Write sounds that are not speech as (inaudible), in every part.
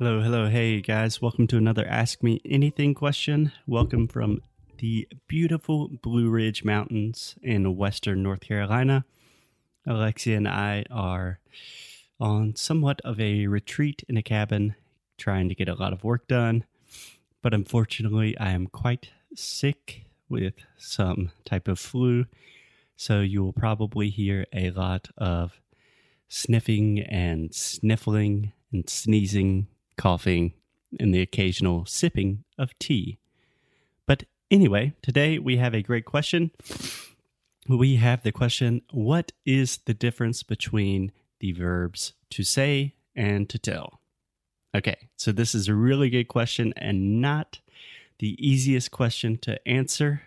Hello, hello, hey guys. Welcome to another Ask Me Anything question. Welcome from the beautiful Blue Ridge Mountains in western North Carolina. Alexia and I are on somewhat of a retreat in a cabin, trying to get a lot of work done. But unfortunately, I am quite sick with some type of flu. So you will probably hear a lot of sniffing and sniffling and sneezing, coughing, and the occasional sipping of tea. But anyway, today we have a great question. We have the question What is the difference between the verbs to say and to tell? Okay, so this is a really good question and not the easiest question to answer.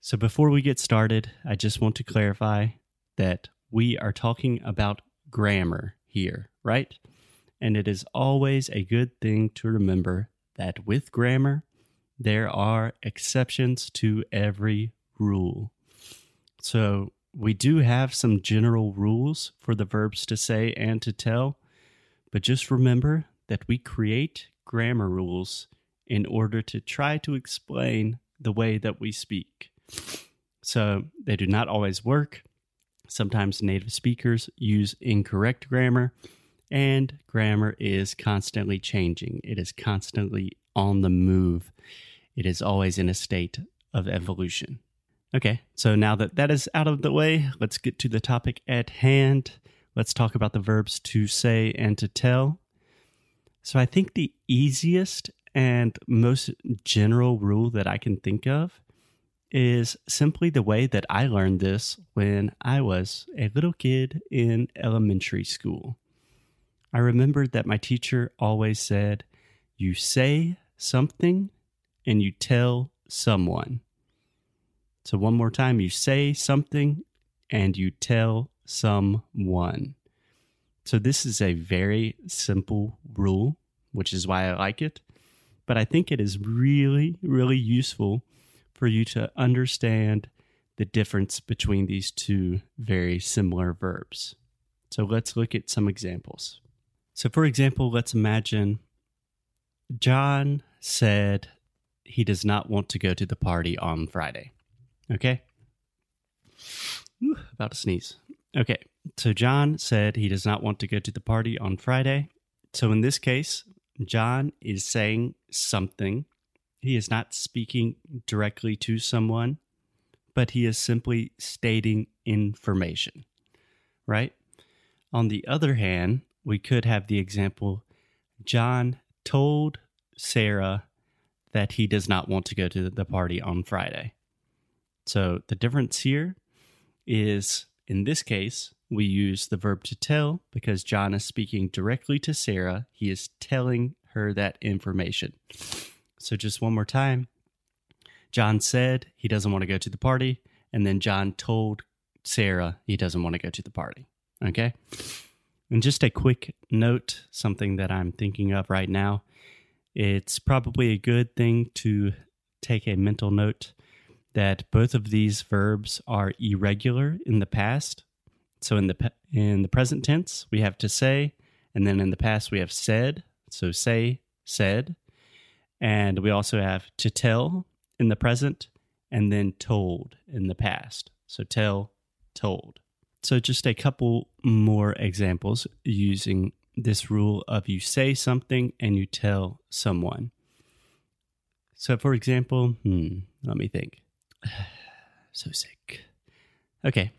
So before we get started, I just want to clarify that we are talking about grammar here, right? And it is always a good thing to remember that with grammar, there are exceptions to every rule. So we do have some general rules for the verbs to say and to tell, but just remember that we create grammar rules in order to try to explain the way that we speak. So they do not always work. Sometimes native speakers use incorrect grammar, and grammar is constantly changing. It is constantly on the move. It is always in a state of evolution. Okay, so now that that is out of the way, let's get to the topic at hand. Let's talk about the verbs to say and to tell. So I think the easiest and most general rule that I can think of is simply the way that I learned this when I was a little kid in elementary school. I remembered that my teacher always said, You say something and you tell someone. So, one more time, you say something and you tell someone. So, this is a very simple rule, which is why I like it. But I think it is really, really useful for you to understand the difference between these two very similar verbs. So let's look at some examples. So, for example, let's imagine John said he does not want to go to the party on Friday. Okay? Ooh, about to sneeze. Okay, so John said he does not want to go to the party on Friday. So, in this case, John is saying something. He is not speaking directly to someone, but he is simply stating information, right? On the other hand, we could have the example John told Sarah that he does not want to go to the party on Friday. So the difference here is in this case, we use the verb to tell because John is speaking directly to Sarah. He is telling her that information. So, just one more time John said he doesn't want to go to the party, and then John told Sarah he doesn't want to go to the party. Okay. And just a quick note something that I'm thinking of right now. It's probably a good thing to take a mental note that both of these verbs are irregular in the past. So in the in the present tense, we have to say, and then in the past we have said. So say, said, and we also have to tell in the present, and then told in the past. So tell, told. So just a couple more examples using this rule of you say something and you tell someone. So, for example, hmm, let me think. (sighs) so sick. Okay.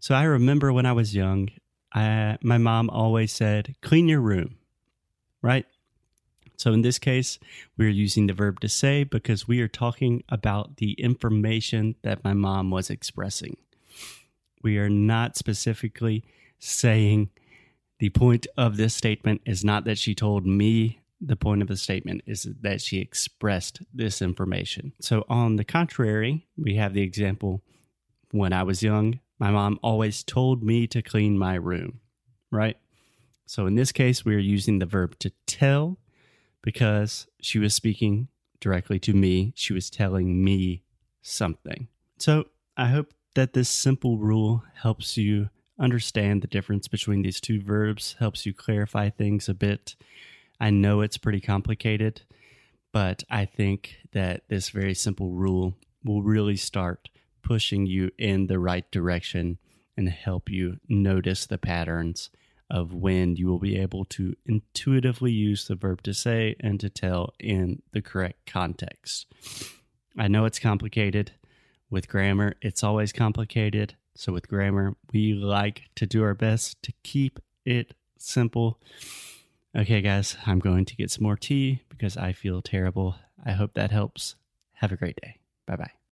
So I remember when I was young, I, my mom always said, clean your room, right? So in this case, we're using the verb to say because we are talking about the information that my mom was expressing. We are not specifically saying the point of this statement is not that she told me the point of the statement is that she expressed this information. So, on the contrary, we have the example when I was young, my mom always told me to clean my room, right? So, in this case, we are using the verb to tell because she was speaking directly to me. She was telling me something. So, I hope that this simple rule helps you understand the difference between these two verbs, helps you clarify things a bit I know it's pretty complicated, but I think that this very simple rule will really start pushing you in the right direction and help you notice the patterns of when you will be able to intuitively use the verb to say and to tell in the correct context. I know it's complicated. With grammar, it's always complicated. So, with grammar, we like to do our best to keep it simple. Okay, guys, I'm going to get some more tea because I feel terrible. I hope that helps. Have a great day. Bye bye.